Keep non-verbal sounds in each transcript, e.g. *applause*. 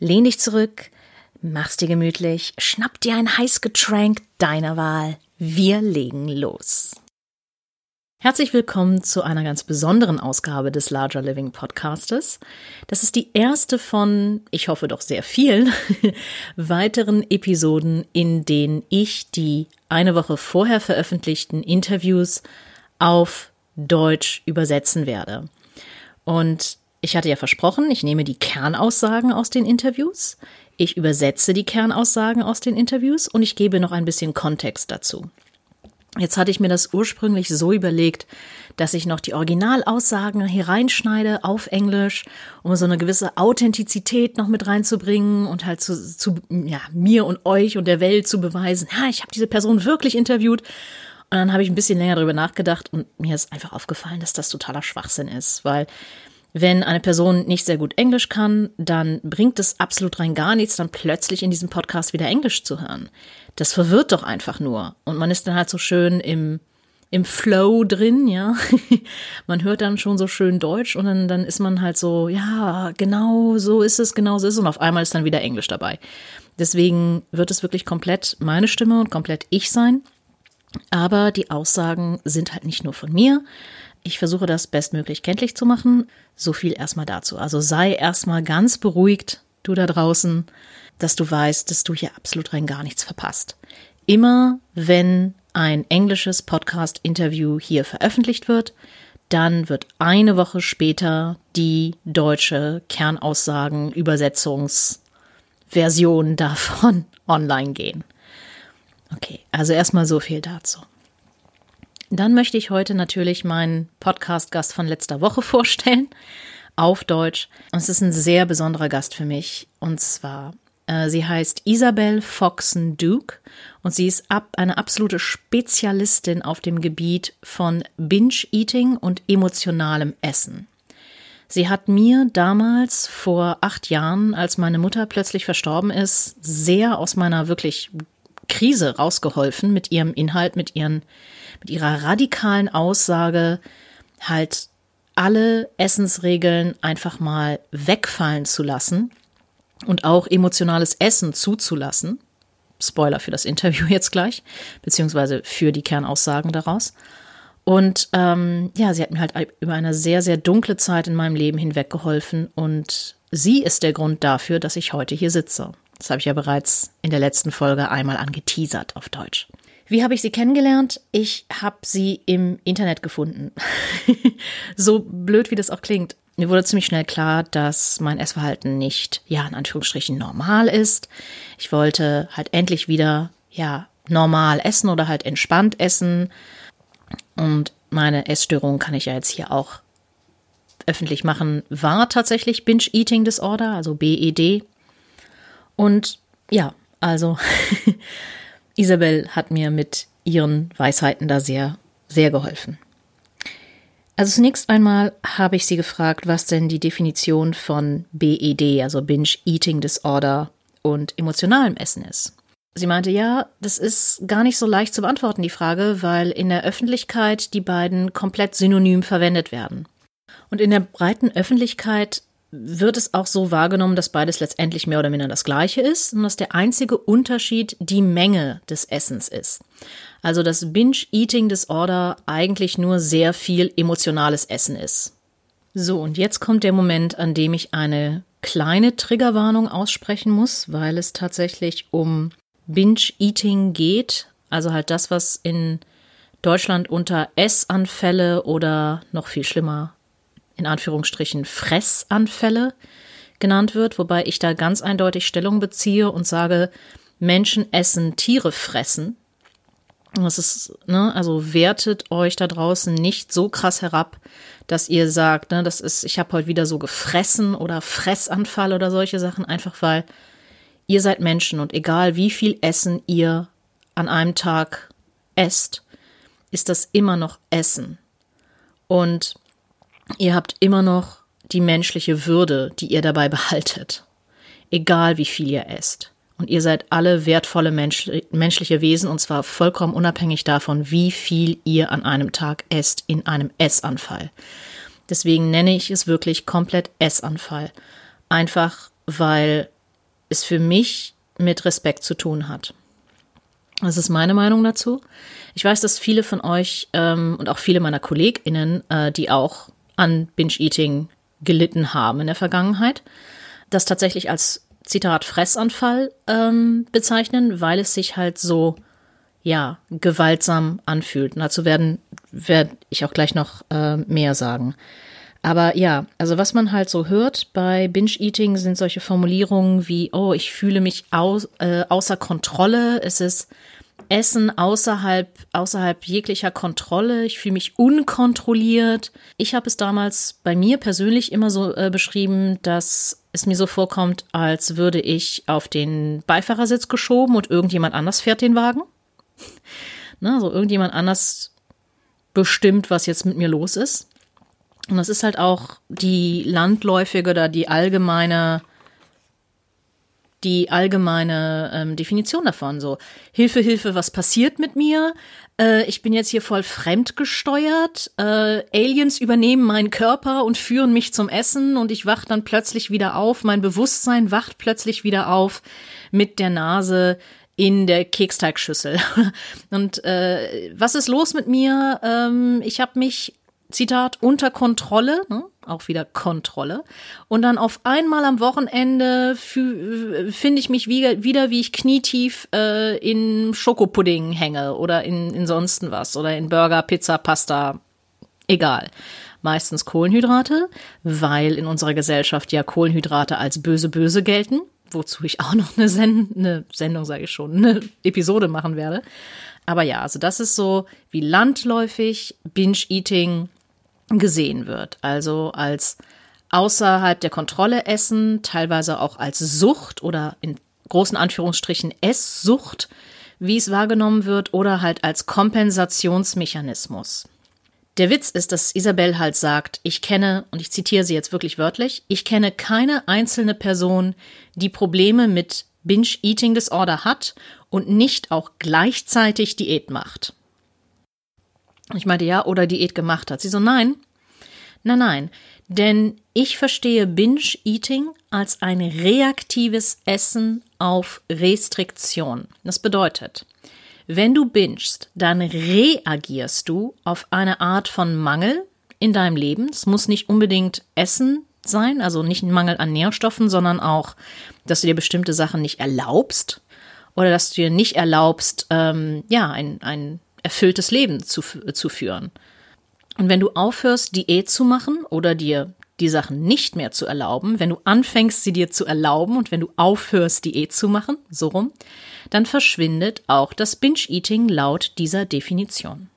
Lehn dich zurück, mach's dir gemütlich, schnapp dir ein heiß Getränk deiner Wahl. Wir legen los. Herzlich willkommen zu einer ganz besonderen Ausgabe des Larger Living Podcastes. Das ist die erste von, ich hoffe doch sehr vielen, *laughs* weiteren Episoden, in denen ich die eine Woche vorher veröffentlichten Interviews auf Deutsch übersetzen werde. Und ich hatte ja versprochen, ich nehme die Kernaussagen aus den Interviews, ich übersetze die Kernaussagen aus den Interviews und ich gebe noch ein bisschen Kontext dazu. Jetzt hatte ich mir das ursprünglich so überlegt, dass ich noch die Originalaussagen hier reinschneide auf Englisch, um so eine gewisse Authentizität noch mit reinzubringen und halt zu, zu ja, mir und euch und der Welt zu beweisen, ja, ich habe diese Person wirklich interviewt. Und dann habe ich ein bisschen länger darüber nachgedacht und mir ist einfach aufgefallen, dass das totaler Schwachsinn ist, weil wenn eine Person nicht sehr gut Englisch kann, dann bringt es absolut rein gar nichts, dann plötzlich in diesem Podcast wieder Englisch zu hören. Das verwirrt doch einfach nur. Und man ist dann halt so schön im, im Flow drin, ja. *laughs* man hört dann schon so schön Deutsch und dann, dann ist man halt so, ja, genau so ist es, genau so ist es. Und auf einmal ist dann wieder Englisch dabei. Deswegen wird es wirklich komplett meine Stimme und komplett ich sein. Aber die Aussagen sind halt nicht nur von mir, ich versuche das bestmöglich kenntlich zu machen. So viel erstmal dazu. Also sei erstmal ganz beruhigt, du da draußen, dass du weißt, dass du hier absolut rein gar nichts verpasst. Immer wenn ein englisches Podcast-Interview hier veröffentlicht wird, dann wird eine Woche später die deutsche Kernaussagen, Übersetzungsversion *laughs* davon online gehen. Okay, also erstmal so viel dazu. Dann möchte ich heute natürlich meinen Podcast-Gast von letzter Woche *laughs* vorstellen, auf Deutsch. Und es ist ein sehr besonderer Gast für mich. Und zwar, äh, sie heißt Isabel Foxen-Duke und sie ist ab, eine absolute Spezialistin auf dem Gebiet von Binge-Eating und emotionalem Essen. Sie hat mir damals vor acht Jahren, als meine Mutter plötzlich verstorben ist, sehr aus meiner wirklich Krise rausgeholfen mit ihrem Inhalt, mit ihren mit ihrer radikalen Aussage halt alle Essensregeln einfach mal wegfallen zu lassen und auch emotionales Essen zuzulassen. Spoiler für das Interview *laughs* jetzt gleich, beziehungsweise für die Kernaussagen daraus. Und ähm, ja, sie hat mir halt über eine sehr, sehr dunkle Zeit in meinem Leben hinweg geholfen und sie ist der Grund dafür, dass ich heute hier sitze. Das habe ich ja bereits in der letzten Folge einmal angeteasert auf Deutsch. Wie habe ich sie kennengelernt? Ich habe sie im Internet gefunden. *laughs* so blöd, wie das auch klingt. Mir wurde ziemlich schnell klar, dass mein Essverhalten nicht, ja, in Anführungsstrichen normal ist. Ich wollte halt endlich wieder, ja, normal essen oder halt entspannt essen. Und meine Essstörung kann ich ja jetzt hier auch öffentlich machen, war tatsächlich Binge Eating Disorder, also BED. Und ja, also *laughs* Isabel hat mir mit ihren Weisheiten da sehr, sehr geholfen. Also zunächst einmal habe ich sie gefragt, was denn die Definition von BED, also Binge Eating Disorder und emotionalem Essen ist. Sie meinte, ja, das ist gar nicht so leicht zu beantworten, die Frage, weil in der Öffentlichkeit die beiden komplett synonym verwendet werden. Und in der breiten Öffentlichkeit wird es auch so wahrgenommen, dass beides letztendlich mehr oder minder das gleiche ist und dass der einzige Unterschied die Menge des Essens ist. Also dass Binge-Eating Disorder eigentlich nur sehr viel emotionales Essen ist. So, und jetzt kommt der Moment, an dem ich eine kleine Triggerwarnung aussprechen muss, weil es tatsächlich um Binge-Eating geht. Also halt das, was in Deutschland unter Essanfälle oder noch viel schlimmer, in Anführungsstrichen, Fressanfälle genannt wird, wobei ich da ganz eindeutig Stellung beziehe und sage, Menschen essen, Tiere fressen. Das ist, ne, also wertet euch da draußen nicht so krass herab, dass ihr sagt, ne, das ist, ich habe heute wieder so gefressen oder Fressanfall oder solche Sachen, einfach weil ihr seid Menschen und egal wie viel Essen ihr an einem Tag esst, ist das immer noch Essen. Und ihr habt immer noch die menschliche Würde, die ihr dabei behaltet. Egal wie viel ihr esst. Und ihr seid alle wertvolle Mensch menschliche Wesen und zwar vollkommen unabhängig davon, wie viel ihr an einem Tag esst in einem Essanfall. Deswegen nenne ich es wirklich komplett Essanfall. Einfach weil es für mich mit Respekt zu tun hat. Das ist meine Meinung dazu. Ich weiß, dass viele von euch ähm, und auch viele meiner KollegInnen, äh, die auch an Binge-Eating gelitten haben in der Vergangenheit, das tatsächlich als Zitat Fressanfall ähm, bezeichnen, weil es sich halt so ja gewaltsam anfühlt. Und dazu werden werde ich auch gleich noch äh, mehr sagen. Aber ja, also was man halt so hört bei Binge-Eating sind solche Formulierungen wie, oh, ich fühle mich aus, äh, außer Kontrolle, es ist Essen außerhalb, außerhalb jeglicher Kontrolle, ich fühle mich unkontrolliert. Ich habe es damals bei mir persönlich immer so äh, beschrieben, dass es mir so vorkommt, als würde ich auf den Beifahrersitz geschoben und irgendjemand anders fährt den Wagen. *laughs* ne, also irgendjemand anders bestimmt, was jetzt mit mir los ist. Und das ist halt auch die landläufige oder die allgemeine die allgemeine ähm, Definition davon. So, Hilfe, Hilfe, was passiert mit mir? Äh, ich bin jetzt hier voll fremdgesteuert. Äh, Aliens übernehmen meinen Körper und führen mich zum Essen und ich wach dann plötzlich wieder auf. Mein Bewusstsein wacht plötzlich wieder auf mit der Nase in der Keksteigschüssel. *laughs* Und äh, was ist los mit mir? Ähm, ich habe mich Zitat, unter Kontrolle, ne? Auch wieder Kontrolle. Und dann auf einmal am Wochenende finde ich mich wie, wieder, wie ich knietief äh, in Schokopudding hänge oder in, in sonst was oder in Burger, Pizza, Pasta, egal. Meistens Kohlenhydrate, weil in unserer Gesellschaft ja Kohlenhydrate als böse, böse gelten, wozu ich auch noch eine, Send eine Sendung, sage ich schon, eine Episode machen werde. Aber ja, also das ist so wie landläufig Binge-Eating gesehen wird. Also als außerhalb der Kontrolle essen, teilweise auch als Sucht oder in großen Anführungsstrichen Esssucht, wie es wahrgenommen wird, oder halt als Kompensationsmechanismus. Der Witz ist, dass Isabel halt sagt, ich kenne, und ich zitiere sie jetzt wirklich wörtlich, ich kenne keine einzelne Person, die Probleme mit Binge-Eating Disorder hat und nicht auch gleichzeitig Diät macht. Ich meinte, ja, oder Diät gemacht hat. Sie so, nein, nein, nein, denn ich verstehe Binge-Eating als ein reaktives Essen auf Restriktion. Das bedeutet, wenn du bingst, dann reagierst du auf eine Art von Mangel in deinem Leben. Es muss nicht unbedingt Essen sein, also nicht ein Mangel an Nährstoffen, sondern auch, dass du dir bestimmte Sachen nicht erlaubst oder dass du dir nicht erlaubst, ähm, ja, ein, ein erfülltes Leben zu, zu führen. Und wenn du aufhörst, Diät zu machen oder dir die Sachen nicht mehr zu erlauben, wenn du anfängst, sie dir zu erlauben und wenn du aufhörst, Diät zu machen, so rum, dann verschwindet auch das Binge-Eating laut dieser Definition.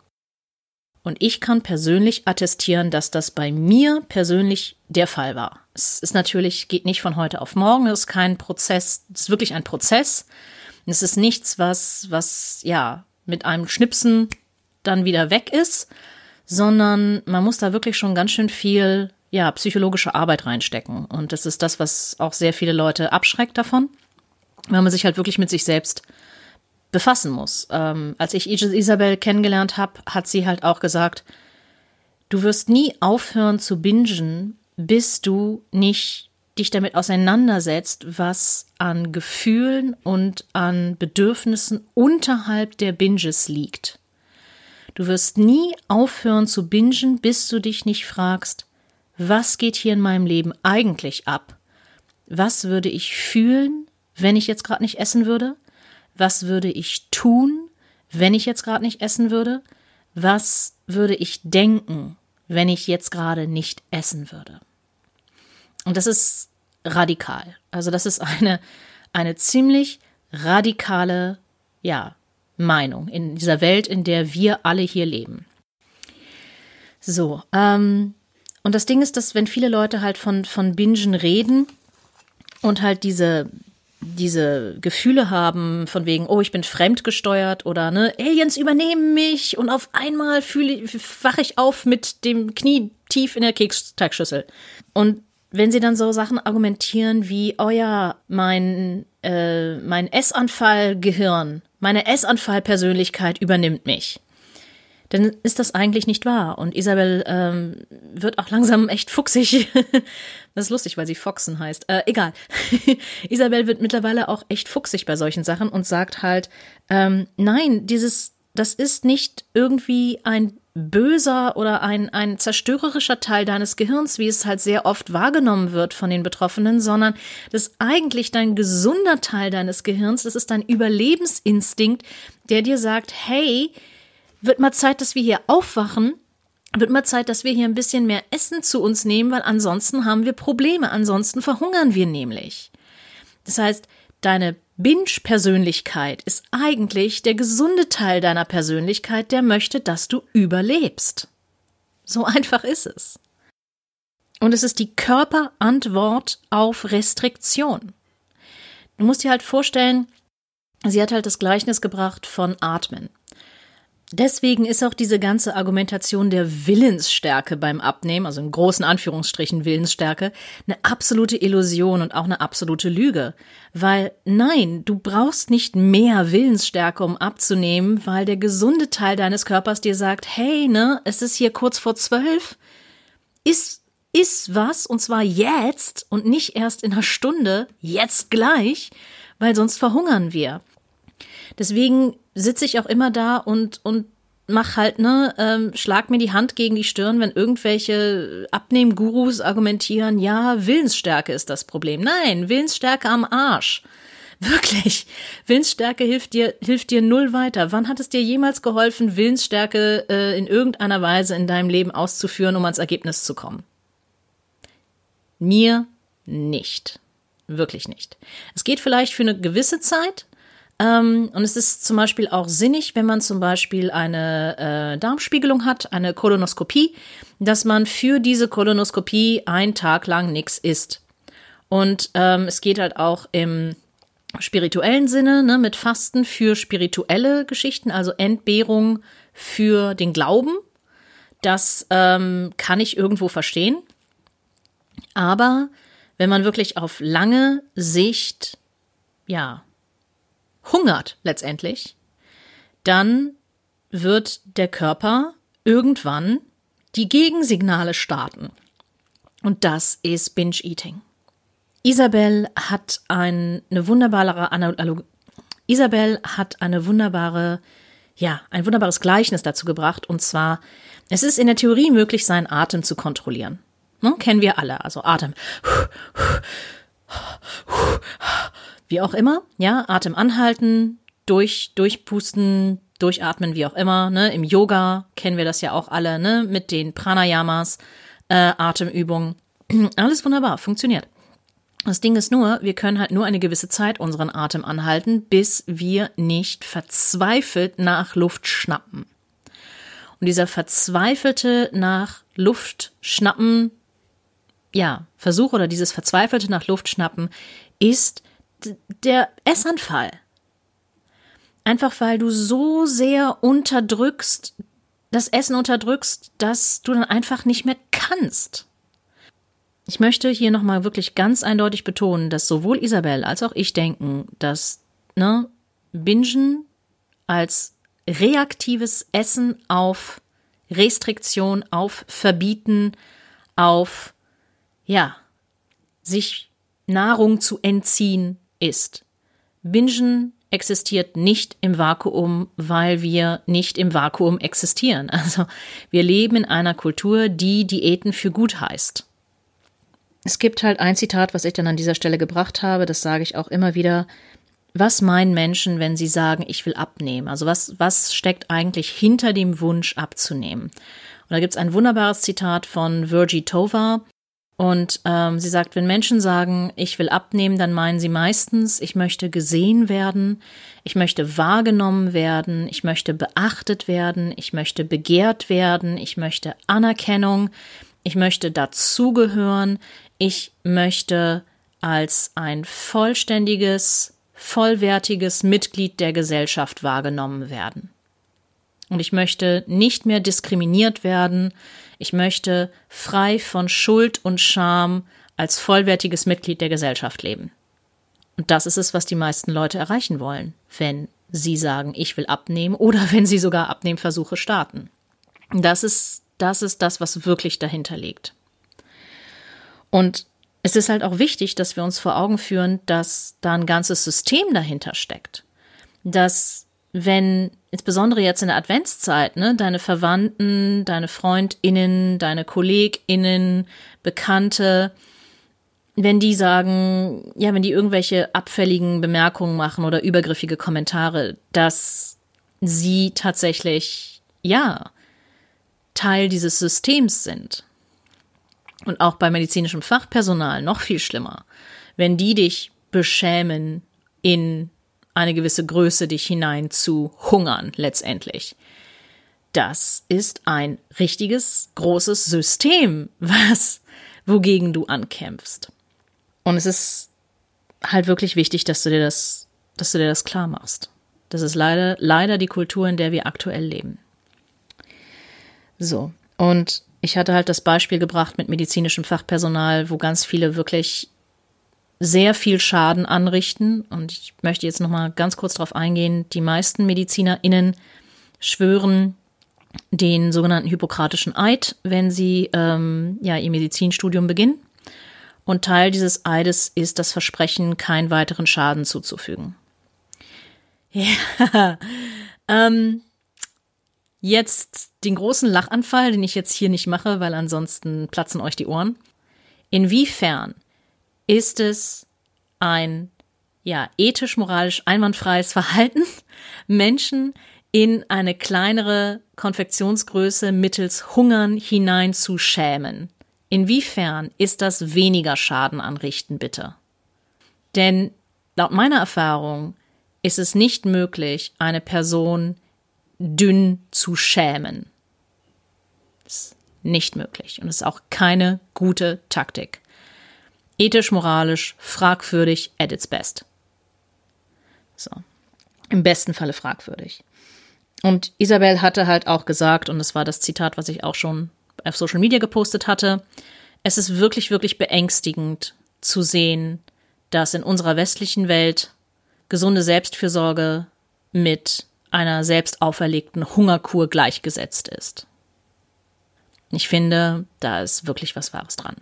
Und ich kann persönlich attestieren, dass das bei mir persönlich der Fall war. Es ist natürlich, geht nicht von heute auf morgen, es ist kein Prozess, es ist wirklich ein Prozess. Es ist nichts, was, was, ja, mit einem Schnipsen dann wieder weg ist, sondern man muss da wirklich schon ganz schön viel, ja, psychologische Arbeit reinstecken. Und das ist das, was auch sehr viele Leute abschreckt davon, weil man sich halt wirklich mit sich selbst befassen muss. Ähm, als ich Isabel kennengelernt habe, hat sie halt auch gesagt, du wirst nie aufhören zu bingen, bis du nicht dich damit auseinandersetzt, was an Gefühlen und an Bedürfnissen unterhalb der Binges liegt. Du wirst nie aufhören zu bingen, bis du dich nicht fragst, was geht hier in meinem Leben eigentlich ab? Was würde ich fühlen, wenn ich jetzt gerade nicht essen würde? Was würde ich tun, wenn ich jetzt gerade nicht essen würde? was würde ich denken, wenn ich jetzt gerade nicht essen würde? Und das ist radikal. Also das ist eine, eine ziemlich radikale, ja, Meinung in dieser Welt, in der wir alle hier leben. So, ähm, und das Ding ist, dass wenn viele Leute halt von, von Bingen reden und halt diese, diese Gefühle haben, von wegen, oh, ich bin fremdgesteuert oder ne, Aliens übernehmen mich und auf einmal fühle wache ich auf mit dem Knie tief in der Keksteigschüssel. Und wenn sie dann so Sachen argumentieren wie, oh ja, mein, äh, mein Essanfall-Gehirn, meine Essanfall-Persönlichkeit übernimmt mich dann ist das eigentlich nicht wahr. Und Isabel ähm, wird auch langsam echt fuchsig. *laughs* das ist lustig, weil sie Foxen heißt. Äh, egal. *laughs* Isabel wird mittlerweile auch echt fuchsig bei solchen Sachen und sagt halt, ähm, nein, dieses, das ist nicht irgendwie ein böser oder ein, ein zerstörerischer Teil deines Gehirns, wie es halt sehr oft wahrgenommen wird von den Betroffenen, sondern das ist eigentlich dein gesunder Teil deines Gehirns, das ist dein Überlebensinstinkt, der dir sagt, hey, wird mal Zeit, dass wir hier aufwachen. Wird mal Zeit, dass wir hier ein bisschen mehr Essen zu uns nehmen, weil ansonsten haben wir Probleme. Ansonsten verhungern wir nämlich. Das heißt, deine Binge-Persönlichkeit ist eigentlich der gesunde Teil deiner Persönlichkeit, der möchte, dass du überlebst. So *laughs* einfach ist es. Und es ist die Körperantwort auf Restriktion. Du musst dir halt vorstellen, sie hat halt das Gleichnis gebracht von Atmen. Deswegen ist auch diese ganze Argumentation der Willensstärke beim Abnehmen, also in großen Anführungsstrichen Willensstärke, eine absolute Illusion und auch eine absolute Lüge. Weil nein, du brauchst nicht mehr Willensstärke, um abzunehmen, weil der gesunde Teil deines Körpers dir sagt, hey, ne, es ist hier kurz vor zwölf, ist, ist was, und zwar jetzt und nicht erst in einer Stunde, jetzt gleich, weil sonst verhungern wir. Deswegen sitze ich auch immer da und, und mach halt, ne, ähm, schlag mir die Hand gegen die Stirn, wenn irgendwelche Abnehmgurus argumentieren, ja, Willensstärke ist das Problem. Nein, Willensstärke am Arsch. *laughs* Wirklich. Willensstärke hilft dir, hilft dir null weiter. Wann hat es dir jemals geholfen, Willensstärke äh, in irgendeiner Weise in deinem Leben auszuführen, um ans Ergebnis zu kommen? Mir nicht. Wirklich nicht. Es geht vielleicht für eine gewisse Zeit, ähm, und es ist zum Beispiel auch sinnig, wenn man zum Beispiel eine äh, Darmspiegelung hat, eine Kolonoskopie, dass man für diese Kolonoskopie einen Tag lang nichts isst. Und ähm, es geht halt auch im spirituellen Sinne, ne, mit Fasten für spirituelle Geschichten, also Entbehrung für den Glauben. Das ähm, kann ich irgendwo verstehen. Aber wenn man wirklich auf lange Sicht, ja, hungert letztendlich, dann wird der Körper irgendwann die Gegensignale starten. Und das ist Binge-Eating. Isabel hat ein, eine wunderbare Analogie. Isabel hat eine wunderbare, ja, ein wunderbares Gleichnis dazu gebracht. Und zwar, es ist in der Theorie möglich, seinen Atem zu kontrollieren. Ne? Kennen wir alle. Also Atem wie auch immer, ja, Atem anhalten, durch, durchpusten, durchatmen, wie auch immer, ne, im Yoga kennen wir das ja auch alle, ne, mit den Pranayamas, äh, Atemübungen, *clears throat* alles wunderbar, funktioniert. Das Ding ist nur, wir können halt nur eine gewisse Zeit unseren Atem anhalten, bis wir nicht verzweifelt nach Luft schnappen. Und dieser verzweifelte nach Luft schnappen, ja, Versuch oder dieses verzweifelte nach Luft schnappen ist der Essanfall. Einfach weil du so sehr unterdrückst, das Essen unterdrückst, dass du dann einfach nicht mehr kannst. Ich möchte hier nochmal wirklich ganz eindeutig betonen, dass sowohl Isabel als auch ich denken, dass ne, Bingen als reaktives Essen auf Restriktion, auf Verbieten, auf ja, sich Nahrung zu entziehen, ist. Bingen existiert nicht im Vakuum, weil wir nicht im Vakuum existieren. *laughs* Also wir leben in einer Kultur, die Diäten für gut heißt. Es gibt halt ein Zitat, was ich dann an dieser Stelle gebracht habe, das sage ich auch immer wieder. was meinen Menschen, wenn sie sagen, ich will abnehmen? Also was, was steckt eigentlich hinter dem Wunsch abzunehmen? Und da gibt es ein wunderbares Zitat von Virgie Tova. Und ähm, sie sagt, wenn Menschen sagen, ich will abnehmen, dann meinen sie meistens, ich möchte gesehen werden, ich möchte wahrgenommen werden, ich möchte beachtet werden, ich möchte begehrt werden, ich möchte Anerkennung, ich möchte dazugehören, ich möchte als ein vollständiges, vollwertiges Mitglied der Gesellschaft wahrgenommen werden. Und ich möchte nicht mehr diskriminiert werden, ich möchte frei von Schuld und Scham als vollwertiges Mitglied der Gesellschaft leben. Und das ist es, was die meisten Leute erreichen wollen, wenn sie sagen, ich will abnehmen oder *laughs* wenn sie sogar Abnehmversuche starten. Das ist, das ist das, was wirklich dahinter liegt. Und es ist halt auch wichtig, dass wir uns vor Augen führen, dass da ein ganzes System dahinter steckt. Dass wenn, insbesondere jetzt in der Adventszeit, ne, deine Verwandten, deine FreundInnen, deine KollegInnen, Bekannte, wenn die sagen, ja, wenn die irgendwelche abfälligen Bemerkungen machen oder übergriffige Kommentare, dass sie tatsächlich, ja, Teil dieses Systems sind. Und auch bei medizinischem Fachpersonal noch viel schlimmer, wenn die dich beschämen, in eine gewisse Größe dich hinein zu hungern letztendlich. Das ist ein richtiges, großes System, *laughs* was, wogegen du ankämpfst. Und es ist halt wirklich wichtig, dass du dir das, dass du dir das klar machst. Das ist leider, leider die Kultur, in der wir aktuell leben. So. Und ich hatte halt das Beispiel gebracht mit medizinischem Fachpersonal, wo ganz viele wirklich sehr viel Schaden anrichten. Und ich möchte jetzt noch mal ganz kurz darauf eingehen. Die meisten MedizinerInnen schwören den sogenannten Hippokratischen Eid, wenn sie ähm, ja ihr Medizinstudium beginnen. Und Teil dieses Eides ist das Versprechen, keinen weiteren Schaden zuzufügen. *laughs* Ja, ähm, Jetzt den großen Lachanfall, den ich jetzt hier nicht mache, weil ansonsten platzen euch die Ohren. Inwiefern ist es ein ja, ethisch-moralisch einwandfreies Verhalten, *laughs* Menschen in eine kleinere Konfektionsgröße mittels Hungern hinein zu schämen? Inwiefern ist das weniger Schaden anrichten, bitte? Denn laut meiner Erfahrung ist es nicht möglich, eine Person dünn zu schämen. Ist nicht möglich und ist auch keine gute Taktik. Ethisch, moralisch, fragwürdig at its best. So. Im besten Falle fragwürdig. Und Isabel hatte halt auch gesagt, und das war das Zitat, was ich auch schon auf Social Media gepostet hatte, es ist wirklich, wirklich beängstigend zu sehen, dass in unserer westlichen Welt gesunde Selbstfürsorge mit einer selbst auferlegten Hungerkur gleichgesetzt ist. Ich finde, da ist wirklich was Wahres dran.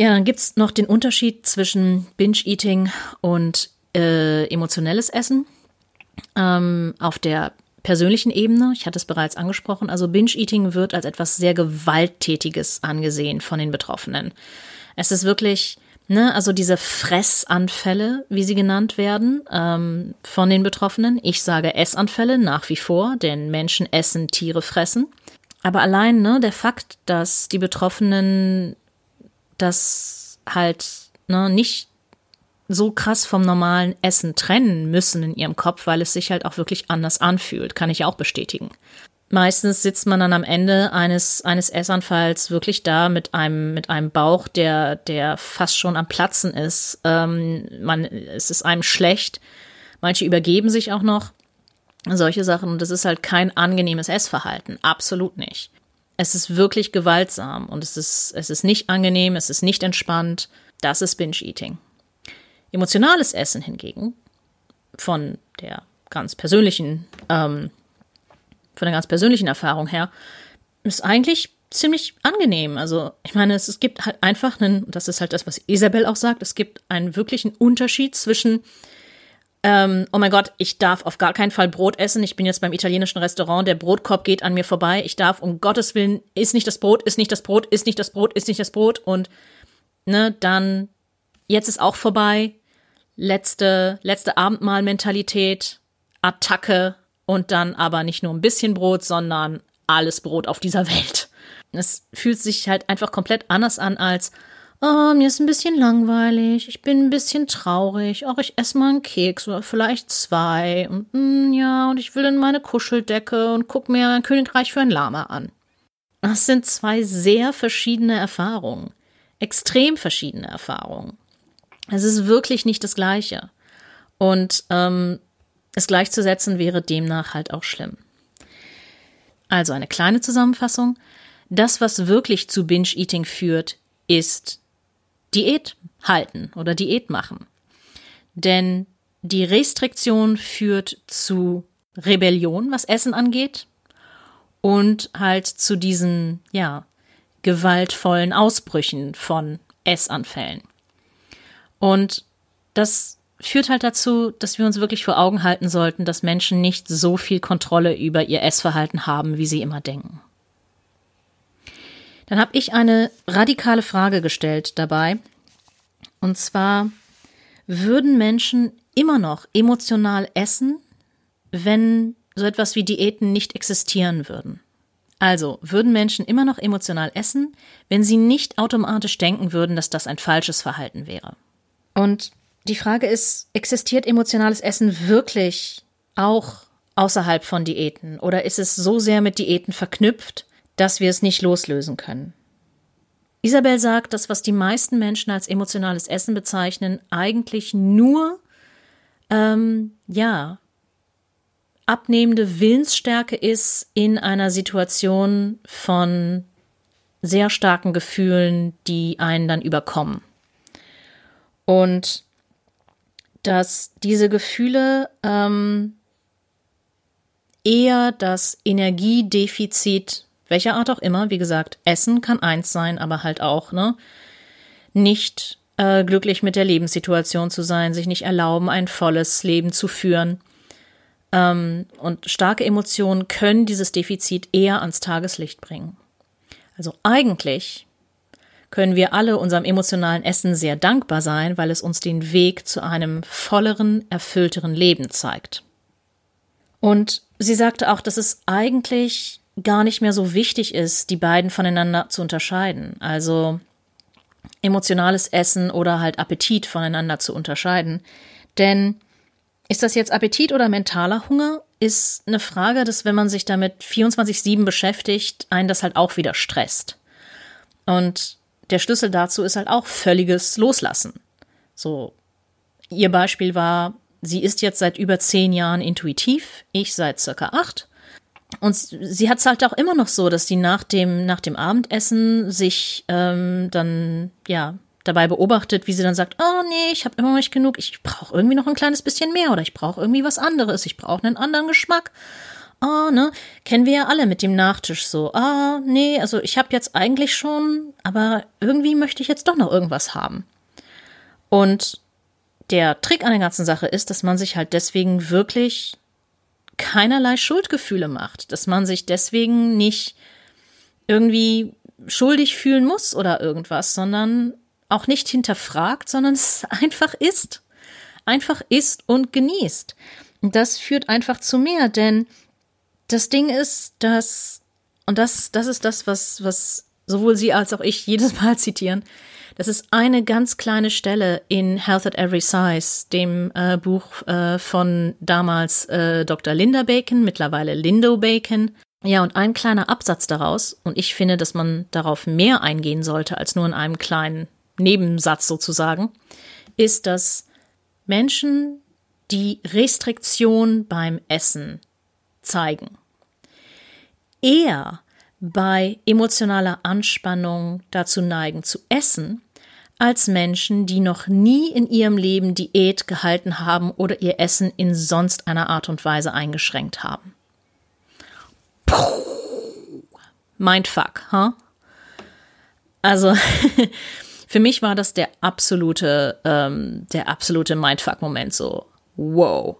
Ja, dann gibt's noch den Unterschied zwischen Binge-Eating und äh, emotionelles Essen. Ähm, auf der persönlichen Ebene, ich hatte es bereits angesprochen, also Binge-Eating wird als etwas sehr Gewalttätiges angesehen von den Betroffenen. Es ist wirklich Ne, also diese Fressanfälle, wie sie genannt werden, ähm, von den Betroffenen. Ich sage Essanfälle nach wie vor, denn Menschen essen, Tiere fressen. Aber allein ne, der Fakt, dass die Betroffenen das halt ne, nicht so krass vom normalen Essen trennen müssen in ihrem Kopf, weil es sich halt auch wirklich anders anfühlt, kann ich auch bestätigen. Meistens sitzt man dann am Ende eines, eines Essanfalls wirklich da mit einem, mit einem Bauch, der, der fast schon am Platzen ist. Ähm, man, es ist einem schlecht. Manche übergeben sich auch noch. Solche Sachen. Und das ist halt kein angenehmes Essverhalten. Absolut nicht. Es ist wirklich gewaltsam und es ist, es ist nicht angenehm, es ist nicht entspannt. Das ist Binge-Eating. Emotionales Essen hingegen, von der ganz persönlichen ähm, von der ganz persönlichen Erfahrung her, ist eigentlich ziemlich angenehm. Also, ich meine, es, es gibt halt einfach einen, das ist halt das, was Isabel auch sagt, es gibt einen wirklichen Unterschied zwischen, ähm, oh mein Gott, ich darf auf gar keinen Fall Brot essen. Ich bin jetzt beim italienischen Restaurant, der Brotkorb geht an mir vorbei. Ich darf um Gottes Willen, ist nicht das Brot, ist nicht das Brot, ist nicht das Brot, ist nicht das Brot und ne, dann jetzt ist auch vorbei. letzte, letzte Abendmahl-Mentalität, Attacke und dann aber nicht nur ein bisschen Brot, sondern alles Brot auf dieser *laughs* Welt. Es fühlt sich halt einfach komplett anders an als, oh, mir ist ein bisschen langweilig, ich bin ein bisschen traurig, auch ich esse mal einen Keks oder vielleicht zwei und mm, ja, und ich will in meine Kuscheldecke und guck mir ein Königreich für ein Lama an. Das sind zwei sehr verschiedene Erfahrungen, extrem verschiedene Erfahrungen. Es ist wirklich nicht das Gleiche. Und ähm, es gleichzusetzen wäre demnach halt auch schlimm. Also eine kleine Zusammenfassung. Das, was wirklich zu Binge-Eating führt, ist Diät halten oder Diät machen. Denn die Restriktion führt zu Rebellion, was Essen angeht, und halt zu diesen, ja, gewaltvollen Ausbrüchen von Essanfällen. Und das führt halt dazu, dass wir uns wirklich vor Augen halten sollten, dass Menschen nicht so viel Kontrolle über ihr Essverhalten haben, wie sie immer denken. Dann habe ich eine radikale Frage gestellt dabei. Und zwar, würden Menschen immer noch emotional essen, wenn so etwas wie Diäten nicht existieren würden? Also, würden Menschen immer noch emotional essen, wenn sie nicht automatisch denken würden, dass das ein falsches Verhalten wäre? Und die Frage ist, existiert emotionales Essen wirklich auch außerhalb von Diäten? Oder ist es so sehr mit Diäten verknüpft, dass wir es nicht loslösen können? Isabel sagt, dass was die meisten Menschen als emotionales Essen bezeichnen, eigentlich nur, ähm, ja, abnehmende Willensstärke ist in einer Situation von sehr starken Gefühlen, die einen dann überkommen. Und dass diese Gefühle ähm, eher das Energiedefizit, welcher Art auch immer, wie gesagt, Essen kann eins sein, aber halt auch, ne, nicht äh, glücklich mit der Lebenssituation zu sein, sich nicht erlauben, ein volles Leben zu führen. Ähm, und starke Emotionen können dieses Defizit eher ans Tageslicht bringen. Also eigentlich können wir alle unserem emotionalen Essen sehr dankbar sein, weil es uns den Weg zu einem volleren, erfüllteren Leben zeigt. Und sie sagte auch, dass es eigentlich gar nicht mehr so wichtig ist, die beiden voneinander zu unterscheiden. Also emotionales Essen oder halt Appetit voneinander zu unterscheiden. Denn ist das jetzt Appetit oder mentaler Hunger? Ist eine Frage, dass wenn man sich damit 24-7 beschäftigt, einen das halt auch wieder stresst. Und der Schlüssel dazu ist halt auch völliges Loslassen. So, ihr Beispiel war, sie ist jetzt seit über zehn Jahren intuitiv, ich seit circa acht. Und sie hat es halt auch immer noch so, dass sie nach dem, nach dem Abendessen sich ähm, dann, ja, dabei beobachtet, wie sie dann sagt, oh nee, ich habe immer noch nicht genug, ich brauche irgendwie noch ein kleines bisschen mehr oder ich brauche irgendwie was anderes, ich brauche einen anderen Geschmack. Ah, ne, kennen wir ja alle mit dem Nachtisch so, ah, nee, also ich habe jetzt eigentlich schon, aber irgendwie möchte ich jetzt doch noch irgendwas haben. Und der Trick an der ganzen Sache ist, dass man sich halt deswegen wirklich keinerlei Schuldgefühle macht, dass man sich deswegen nicht irgendwie schuldig fühlen muss oder irgendwas, sondern auch nicht hinterfragt, sondern *laughs* es einfach ist. Einfach ist und genießt. Und das führt einfach zu mehr, denn das Ding ist, dass, und das, das ist das, was, was sowohl Sie als auch ich jedes Mal zitieren, das ist eine ganz kleine Stelle in Health at Every Size, dem äh, Buch äh, von damals äh, Dr. Linda Bacon, mittlerweile Lindo Bacon. Ja, und ein kleiner Absatz daraus, und ich finde, dass man darauf mehr eingehen sollte als nur in einem kleinen Nebensatz sozusagen, ist, dass Menschen die Restriktion beim Essen zeigen eher bei emotionaler Anspannung dazu neigen zu essen, als Menschen, die noch nie in ihrem Leben Diät gehalten haben oder ihr Essen in sonst einer Art und Weise eingeschränkt haben. Puh. Mindfuck, huh? Also *laughs* für mich war das der absolute, ähm, der absolute Mindfuck-Moment. So, wow,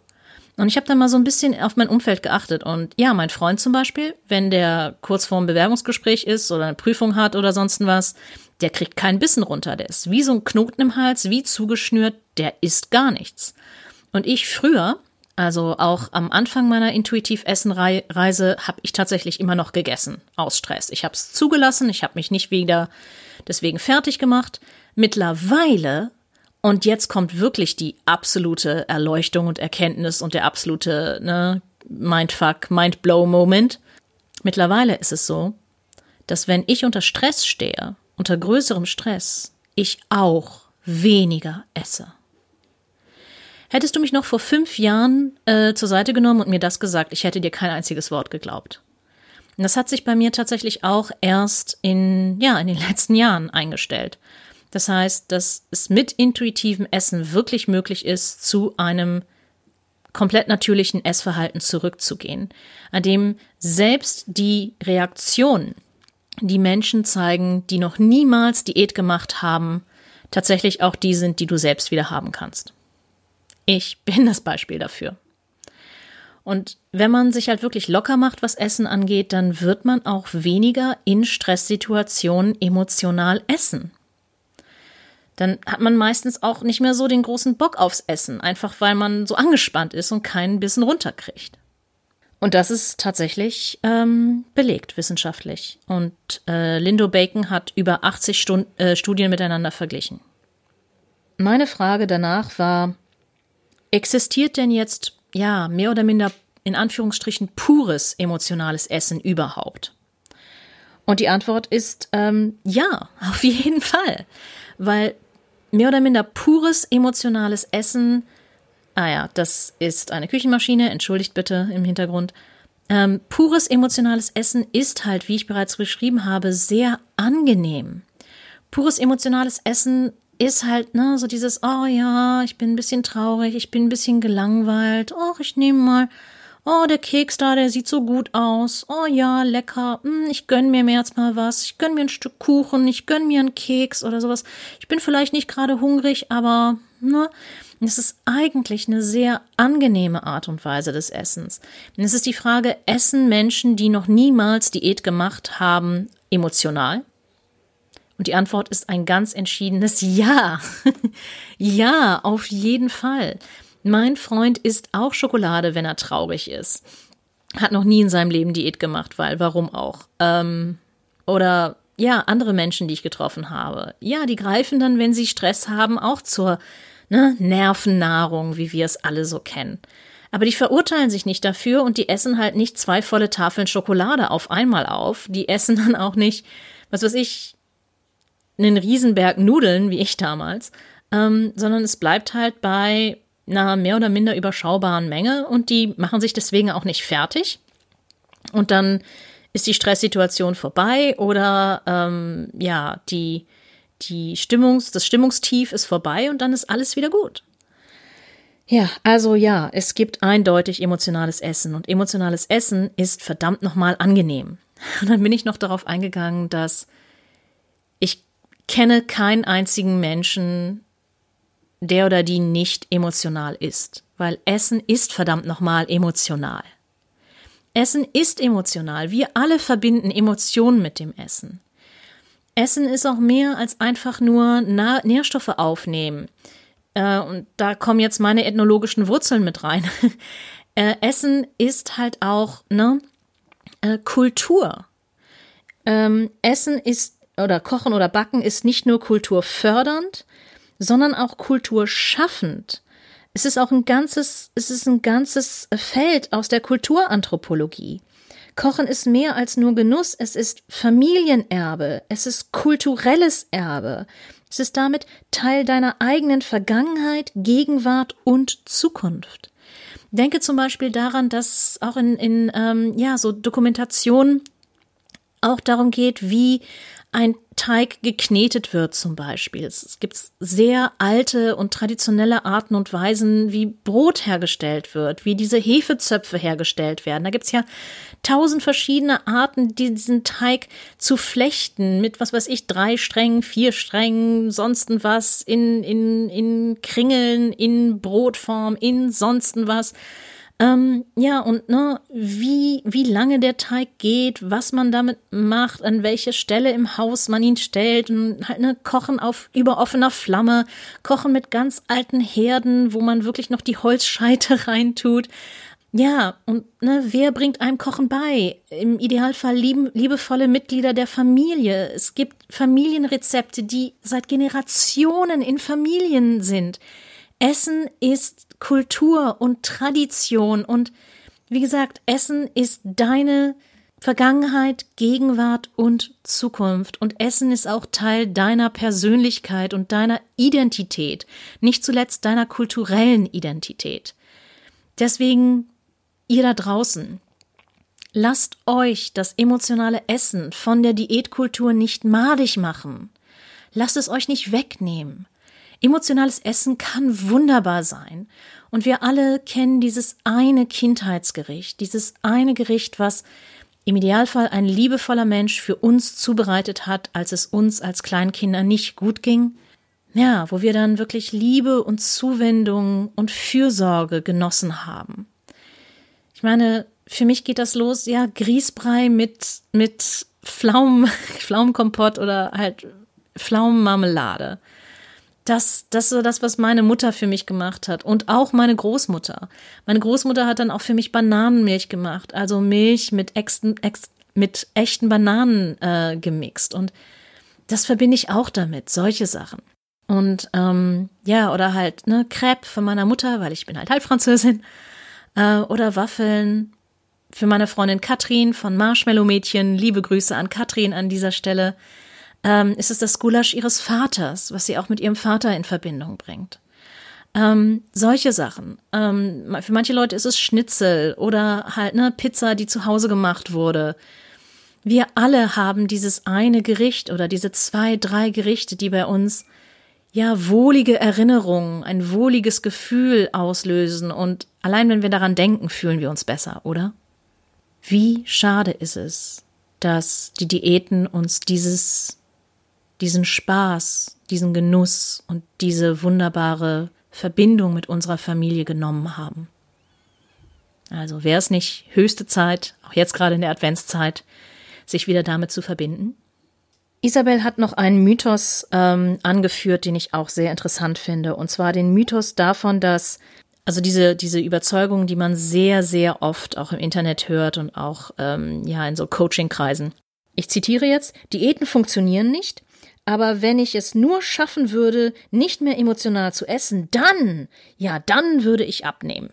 und ich habe dann mal so ein bisschen auf mein Umfeld geachtet. Und ja, mein Freund zum Beispiel, wenn der kurz vorm Bewerbungsgespräch ist oder eine Prüfung hat oder sonst was, der kriegt keinen Bissen runter, der ist wie so ein Knoten im Hals, wie zugeschnürt, der isst gar nichts. Und ich früher, also auch am Anfang meiner Intuitiv-Essen-Reise, habe ich tatsächlich immer noch gegessen aus Stress. Ich habe es zugelassen, ich habe mich nicht wieder deswegen fertig gemacht. Mittlerweile und jetzt kommt wirklich die absolute Erleuchtung und Erkenntnis und der absolute ne, Mindfuck, Mindblow-Moment. Mittlerweile ist es so, dass wenn ich unter Stress stehe, unter größerem Stress, ich auch weniger esse. Hättest du mich noch vor fünf Jahren äh, zur Seite genommen und mir das gesagt, ich hätte dir kein einziges Wort geglaubt. Und das hat sich bei mir tatsächlich auch erst in, ja, in den letzten Jahren eingestellt. Das heißt, dass es mit intuitivem Essen wirklich möglich ist, zu einem komplett natürlichen Essverhalten zurückzugehen, an dem selbst die Reaktionen, die Menschen zeigen, die noch niemals Diät gemacht haben, tatsächlich auch die sind, die du selbst wieder haben kannst. Ich *laughs* bin das Beispiel dafür. Und wenn man sich halt wirklich locker macht, was Essen angeht, dann wird man auch weniger in Stresssituationen emotional essen dann hat man meistens auch nicht mehr so den großen Bock aufs Essen, einfach weil man so angespannt ist und keinen Bissen runterkriegt. Und das ist tatsächlich ähm, belegt wissenschaftlich. Und äh, Lindo Bacon hat über 80 Stund äh, Studien miteinander verglichen. Meine Frage danach war, existiert denn jetzt, ja, mehr oder minder in Anführungsstrichen pures emotionales Essen überhaupt? Und die Antwort ist ähm, ja, *laughs* auf jeden Fall. Weil mehr oder minder pures emotionales Essen. Ah ja, das ist eine Küchenmaschine, entschuldigt bitte im Hintergrund. Ähm, pures emotionales Essen ist halt, wie ich bereits beschrieben habe, sehr angenehm. Pures emotionales Essen ist halt, ne, so dieses, oh ja, ich bin ein bisschen traurig, ich bin ein bisschen gelangweilt, oh, ich nehme mal Oh, der Keks da, der sieht so gut aus. Oh ja, lecker. Hm, ich gönn mir jetzt mal was. Ich gönn mir ein Stück Kuchen. Ich gönn mir einen Keks oder sowas. Ich bin vielleicht nicht gerade hungrig, aber ne, es ist eigentlich eine sehr angenehme Art und Weise des Essens. Und es ist die Frage, essen Menschen, die noch niemals Diät gemacht haben, emotional? Und die Antwort ist ein ganz entschiedenes Ja. *laughs* ja, auf jeden Fall. Mein Freund isst auch Schokolade, wenn er traurig ist. Hat noch nie in seinem Leben Diät gemacht, weil warum auch? Ähm, oder ja, andere Menschen, die ich getroffen habe. Ja, die greifen dann, wenn sie Stress haben, auch zur ne, Nervennahrung, wie wir es alle so kennen. Aber die verurteilen sich nicht dafür und die essen halt nicht zwei volle Tafeln Schokolade auf einmal auf. Die essen dann auch nicht, was weiß ich, einen Riesenberg Nudeln, wie ich damals, ähm, sondern es bleibt halt bei einer mehr oder minder überschaubaren Menge und die machen sich deswegen auch nicht fertig. Und dann ist die Stresssituation vorbei oder ähm, ja, die, die Stimmungs, das Stimmungstief ist vorbei und dann ist alles wieder gut. Ja, also ja, es gibt eindeutig emotionales Essen und emotionales Essen ist verdammt nochmal angenehm. Und dann bin ich noch darauf eingegangen, dass ich kenne keinen einzigen Menschen, der oder die nicht emotional ist, weil Essen ist verdammt nochmal emotional. Essen ist emotional. Wir alle verbinden Emotionen mit dem Essen. Essen ist auch mehr als einfach nur Nährstoffe aufnehmen. Äh, und da kommen jetzt meine ethnologischen Wurzeln mit rein. *laughs* Äh, Essen ist halt auch ne, äh, Kultur. Ähm, Essen ist oder Kochen oder Backen ist nicht nur kulturfördernd, sondern auch kulturschaffend. Es ist auch ein ganzes, es ist ein ganzes Feld aus der Kulturanthropologie. Kochen ist mehr als nur Genuss, es ist Familienerbe, es ist kulturelles Erbe. Es ist damit Teil deiner eigenen Vergangenheit, Gegenwart und Zukunft. Denke zum Beispiel daran, dass auch in, in ähm, ja, so Dokumentationen auch darum geht, wie ein Teig geknetet wird zum Beispiel. Es gibt sehr alte und traditionelle Arten und Weisen, wie Brot hergestellt wird, wie diese Hefezöpfe hergestellt werden. Da gibt's ja tausend verschiedene Arten, diesen Teig zu flechten mit, was weiß ich, drei Strängen, vier Strängen, sonsten was, in, in, in Kringeln, in Brotform, in sonsten was. Ähm, ja, und ne, wie, wie lange der Teig geht, was man damit macht, an welche Stelle im Haus man ihn stellt und halt ne, kochen auf über offener Flamme, kochen mit ganz alten Herden, wo man wirklich noch die Holzscheite *laughs* reintut. Ja, und ne, wer bringt einem Kochen bei? Im Idealfall lieben, liebevolle Mitglieder der Familie. Es gibt Familienrezepte, die seit Generationen in Familien sind. Essen ist Kultur und Tradition und wie gesagt, Essen ist deine Vergangenheit, Gegenwart und Zukunft. Und Essen ist auch Teil deiner Persönlichkeit und deiner Identität, nicht zuletzt deiner kulturellen Identität. Deswegen, ihr da draußen, lasst euch das emotionale Essen von der Diätkultur nicht madig machen. Lasst es euch nicht wegnehmen. Emotionales Essen kann wunderbar sein. Und wir alle kennen dieses eine Kindheitsgericht, dieses eine Gericht, was im Idealfall ein liebevoller Mensch für uns zubereitet hat, als es uns als Kleinkinder nicht gut ging. Ja, wo wir dann wirklich Liebe und Zuwendung und Fürsorge genossen haben. Ich meine, für mich geht das los, ja, Grießbrei mit, mit Pflaumen, *laughs* Pflaumenkompott oder halt Pflaumenmarmelade. Das, das ist das, was meine Mutter für mich gemacht hat. Und auch meine Großmutter. Meine Großmutter hat dann auch für mich Bananenmilch gemacht. Also Milch mit, exten, ex, mit echten Bananen äh, gemixt. Und das verbinde ich auch damit, solche Sachen. Und ähm, ja, oder halt ne, Crepe von meiner Mutter, weil ich bin halt Halbfranzösin. Äh, oder Waffeln für meine Freundin Katrin von Marshmallow Mädchen. Liebe Grüße an Katrin an dieser Stelle ähm, ist es das Gulasch ihres Vaters, was sie auch mit ihrem Vater in Verbindung bringt. Ähm, solche Sachen. Ähm, für manche Leute ist es Schnitzel oder halt eine Pizza, die zu Hause gemacht wurde. Wir alle haben dieses eine Gericht oder diese zwei, drei Gerichte, die bei uns ja wohlige Erinnerungen, ein wohliges Gefühl auslösen und allein wenn wir daran denken, fühlen wir uns besser, oder? Wie schade ist es, dass die Diäten uns dieses diesen Spaß, diesen Genuss und diese wunderbare Verbindung mit unserer Familie genommen haben. Also wäre es nicht höchste Zeit, auch jetzt gerade in der Adventszeit, sich wieder damit zu verbinden? Isabel hat noch einen Mythos ähm, angeführt, den ich auch sehr interessant finde, und zwar den Mythos davon, dass also diese diese Überzeugung, die man sehr sehr oft auch im Internet hört und auch ähm, ja in so Coaching-Kreisen. Ich zitiere jetzt: Diäten funktionieren nicht, aber wenn ich es nur schaffen würde, nicht mehr emotional zu essen, dann, ja, dann würde ich abnehmen.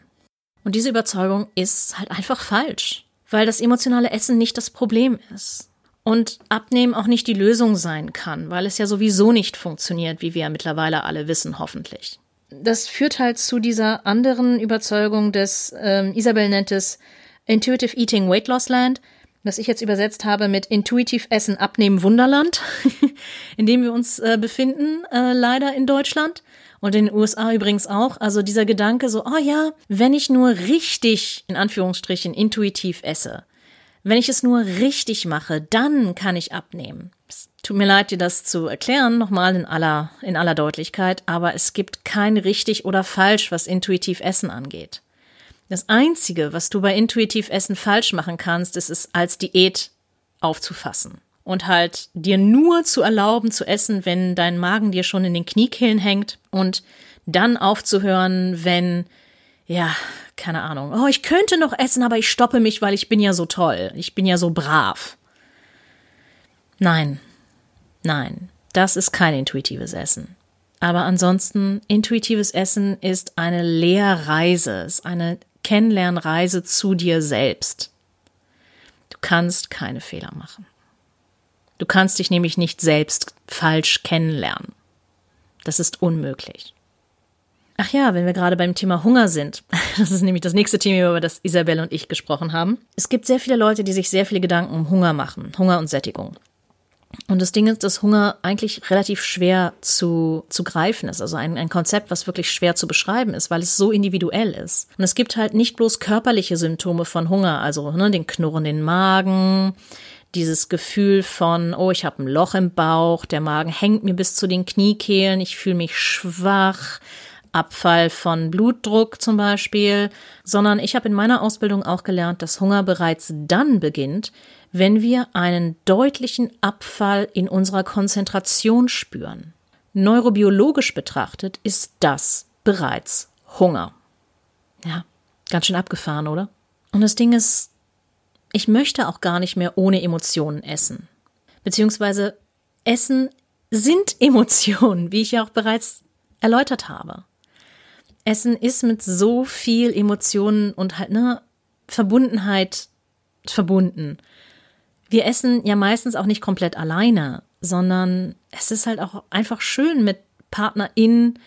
Und diese Überzeugung ist halt einfach falsch, weil das emotionale Essen nicht das Problem ist. Und Abnehmen auch nicht die Lösung sein kann, weil es ja sowieso nicht funktioniert, wie wir ja mittlerweile alle wissen, hoffentlich. Das führt halt zu dieser anderen Überzeugung des, ähm, Isabel nennt es Intuitive Eating Weight Loss Land, was ich jetzt übersetzt habe mit Intuitiv Essen Abnehmen Wunderland, *laughs* in dem wir uns äh, befinden, äh, leider in Deutschland und in den USA übrigens auch. Also dieser Gedanke so, oh ja, wenn ich nur richtig, in Anführungsstrichen, intuitiv esse, wenn ich es nur richtig mache, dann kann ich abnehmen. Es tut mir leid, dir das zu erklären, nochmal in aller, in aller Deutlichkeit, aber es gibt kein richtig oder falsch, was intuitiv Essen angeht. Das Einzige, was du bei intuitiv Essen falsch machen kannst, ist es als Diät aufzufassen. Und halt dir nur zu erlauben zu essen, wenn dein Magen dir schon in den Kniekehlen hängt und dann aufzuhören, wenn, ja, keine Ahnung, oh, ich könnte noch essen, aber ich stoppe mich, weil ich bin ja so toll, ich bin ja so brav. Nein, nein, das ist kein intuitives Essen. Aber ansonsten, intuitives Essen ist eine Lehrreise, ist eine Kennenlernreise zu dir selbst. Du kannst keine Fehler machen. Du kannst dich nämlich nicht selbst falsch kennenlernen. Das ist unmöglich. Ach ja, wenn wir gerade beim Thema Hunger sind, *laughs* das ist nämlich das nächste Thema, über das Isabelle und ich gesprochen haben. Es gibt sehr viele Leute, die sich sehr viele Gedanken um Hunger machen, Hunger und Sättigung. Und das Ding ist, dass Hunger eigentlich relativ schwer zu, zu greifen ist. Also ein, ein Konzept, was wirklich schwer zu beschreiben ist, weil es so individuell ist. Und es gibt halt nicht bloß körperliche Symptome von Hunger, also ne, den knurrenden Magen, dieses Gefühl von, oh, ich habe ein Loch im Bauch, der Magen hängt mir bis zu den Kniekehlen, ich fühle mich schwach, Abfall von Blutdruck zum Beispiel, sondern ich habe in meiner Ausbildung auch gelernt, dass Hunger bereits dann beginnt, wenn wir einen deutlichen Abfall in unserer Konzentration spüren. Neurobiologisch betrachtet ist das bereits Hunger. Ja, ganz schön abgefahren, oder? Und das Ding ist, ich möchte auch gar nicht mehr ohne Emotionen essen. Beziehungsweise Essen sind *laughs* Emotionen, wie ich ja auch bereits erläutert habe. Essen ist mit so viel Emotionen und halt, ne, Verbundenheit verbunden. Wir essen ja meistens auch nicht komplett alleine, sondern es ist halt auch einfach schön mit PartnerInnen,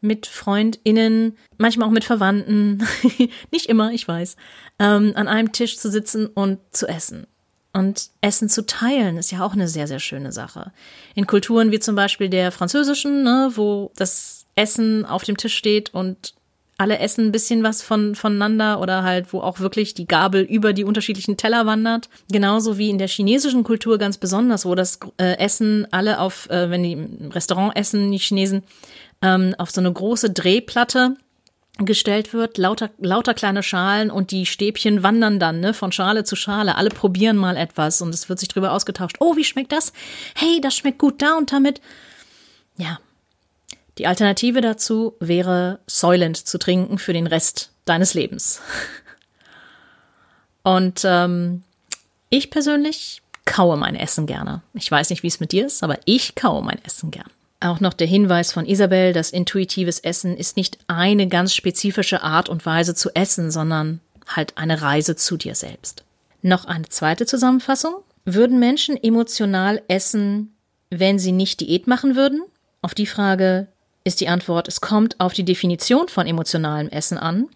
mit FreundInnen, manchmal auch mit Verwandten, *laughs* nicht immer, ich weiß, ähm, an einem Tisch zu sitzen und zu essen. Und Essen zu teilen ist ja auch eine sehr, sehr schöne Sache. In Kulturen wie zum Beispiel der französischen, ne, wo das Essen auf dem Tisch steht und alle essen ein bisschen was von, voneinander oder halt, wo auch wirklich die Gabel über die unterschiedlichen Teller wandert. Genauso wie in der chinesischen Kultur ganz besonders, wo das äh, Essen alle auf, äh, wenn die im Restaurant essen, die Chinesen, ähm, auf so eine große Drehplatte gestellt wird, lauter, lauter kleine Schalen und die Stäbchen wandern dann ne, von Schale zu Schale. Alle probieren mal etwas und es wird sich drüber ausgetauscht. Oh, wie schmeckt das? Hey, das schmeckt gut da und damit. Ja. Die Alternative dazu wäre Soylent zu trinken für den Rest deines Lebens. *laughs* Und ähm, ich persönlich kaue mein Essen gerne. Ich weiß nicht, wie es mit dir ist, aber ich kaue mein Essen gern. Auch noch der Hinweis von Isabel, dass intuitives Essen ist nicht eine ganz spezifische Art und Weise zu essen, sondern halt eine Reise zu dir selbst. Noch eine zweite Zusammenfassung. Würden Menschen emotional essen, wenn sie nicht Diät machen würden? Auf die Frage ist die Antwort, es kommt auf die Definition von emotionalem Essen an.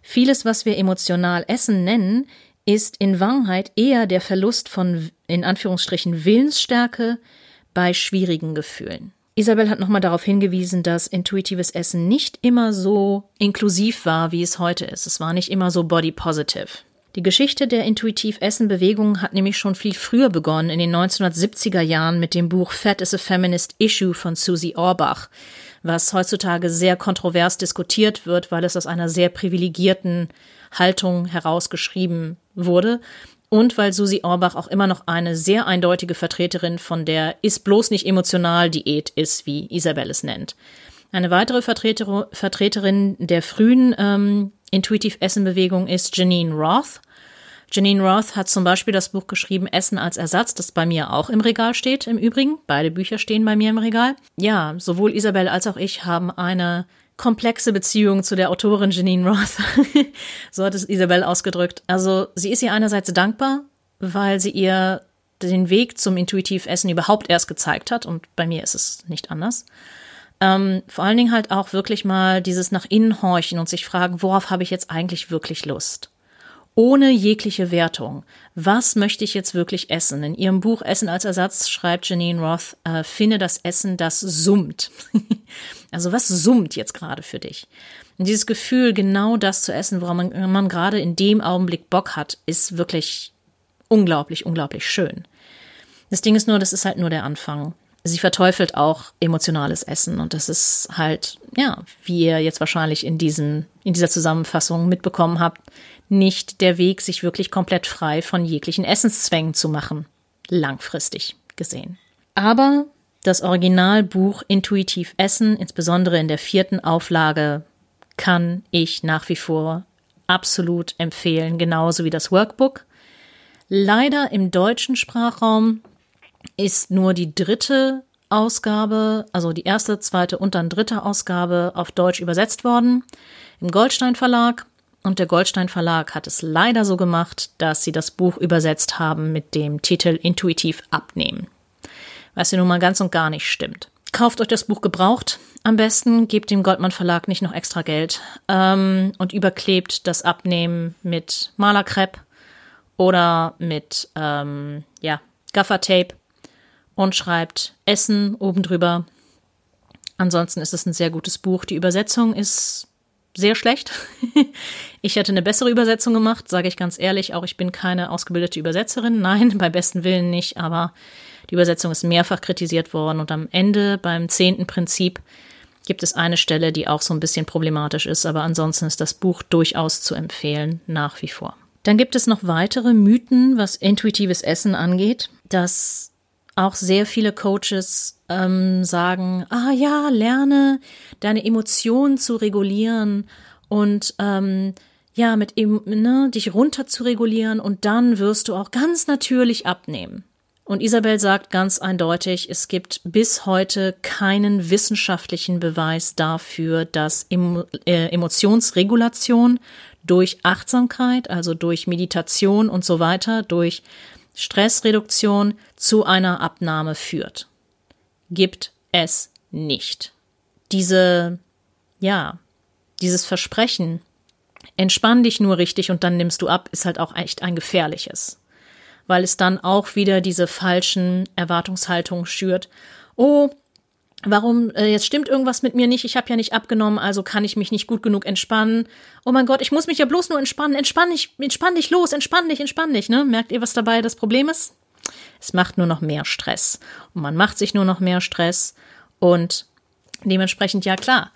Vieles, was wir emotional Essen nennen, ist in Wahrheit eher der Verlust von in Anführungsstrichen Willensstärke bei schwierigen Gefühlen. Isabel hat nochmal darauf hingewiesen, dass intuitives Essen nicht immer so inklusiv war, wie es heute ist. Es war nicht immer so body positive. Die Geschichte der Intuitiv-Essen-Bewegung hat nämlich schon viel früher begonnen, in den 1970er Jahren mit dem Buch Fat is a Feminist Issue von Susie Orbach, was heutzutage sehr kontrovers diskutiert wird, weil es aus einer sehr privilegierten Haltung herausgeschrieben wurde und weil Susi Orbach auch immer noch eine sehr eindeutige Vertreterin von der ist bloß nicht emotional Diät ist, wie Isabel es nennt. Eine weitere Vertreter, Vertreterin der frühen ähm, Intuitiv-Essen-Bewegung ist Janine Roth. Janine Roth hat zum Beispiel das Buch geschrieben Essen als Ersatz, das bei mir auch im Regal steht, im Übrigen. Beide Bücher stehen bei mir im Regal. Ja, sowohl Isabel als auch ich haben eine komplexe Beziehung zu der Autorin Janine Roth. *laughs* so hat es Isabel ausgedrückt. Also sie ist ihr einerseits dankbar, weil sie ihr den Weg zum Intuitivessen überhaupt erst gezeigt hat und bei mir ist es nicht anders. Ähm, vor allen Dingen halt auch wirklich mal dieses nach innen horchen und sich fragen, worauf habe ich jetzt eigentlich wirklich Lust? Ohne jegliche Wertung. Was möchte ich jetzt wirklich essen? In ihrem Buch Essen als Ersatz schreibt Janine Roth, äh, finde das Essen, das summt. *laughs* also was summt jetzt gerade für dich? Und dieses Gefühl, genau das zu essen, woran man, man gerade in dem Augenblick Bock hat, ist wirklich unglaublich, unglaublich schön. Das Ding ist nur, das ist halt nur der Anfang. Sie verteufelt auch emotionales Essen und das ist halt, ja, wie ihr jetzt wahrscheinlich in diesem, in dieser Zusammenfassung mitbekommen habt, nicht der Weg, sich wirklich komplett frei von jeglichen Essenszwängen zu machen, langfristig gesehen. Aber das Originalbuch Intuitiv Essen, insbesondere in der vierten Auflage, kann ich nach wie vor absolut empfehlen, genauso wie das Workbook. Leider im deutschen Sprachraum ist nur die dritte Ausgabe, also die erste, zweite und dann dritte Ausgabe auf Deutsch übersetzt worden im Goldstein Verlag. Und der Goldstein Verlag hat es leider so gemacht, dass sie das Buch übersetzt haben mit dem Titel Intuitiv abnehmen. Was ja nun mal ganz und gar nicht stimmt. Kauft euch das Buch gebraucht. Am besten gebt dem Goldmann Verlag nicht noch extra Geld ähm, und überklebt das Abnehmen mit Malerkrepp oder mit ähm, ja, Gaffertape und schreibt Essen oben drüber. Ansonsten ist es ein sehr gutes Buch. Die Übersetzung ist sehr schlecht. *laughs* ich hätte eine bessere Übersetzung gemacht, sage ich ganz ehrlich. Auch ich bin keine ausgebildete Übersetzerin. Nein, *laughs* bei besten Willen nicht. Aber die Übersetzung ist mehrfach kritisiert worden. Und am Ende, beim zehnten Prinzip, gibt es eine Stelle, die auch so ein bisschen problematisch ist, aber ansonsten ist das Buch durchaus zu empfehlen, nach wie vor. Dann gibt es noch weitere Mythen, was intuitives Essen angeht, dass auch sehr viele Coaches ähm, sagen, ah ja, lerne deine Emotionen zu regulieren und ähm, ja, mit ne, dich runter zu regulieren und dann wirst du auch ganz natürlich abnehmen. Und Isabel sagt ganz eindeutig, es gibt bis heute keinen wissenschaftlichen Beweis dafür, dass äh, Emotionsregulation durch Achtsamkeit, also durch Meditation und so weiter, durch Stressreduktion zu einer Abnahme führt. Gibt es nicht. Diese, ja, dieses Versprechen, entspann dich nur richtig und dann nimmst du ab, ist halt auch echt ein gefährliches. Weil es dann auch wieder diese falschen Erwartungshaltungen schürt. Oh, Warum, äh, jetzt stimmt irgendwas mit mir nicht, ich habe ja nicht abgenommen, also kann ich mich nicht gut genug entspannen. Oh mein Gott, ich muss mich ja bloß nur entspannen, entspann dich, entspann dich los, entspann dich, entspann dich, ne? Merkt ihr, was dabei das Problem ist? Es macht nur noch mehr Stress. Und man macht sich nur noch mehr Stress und dementsprechend, ja klar,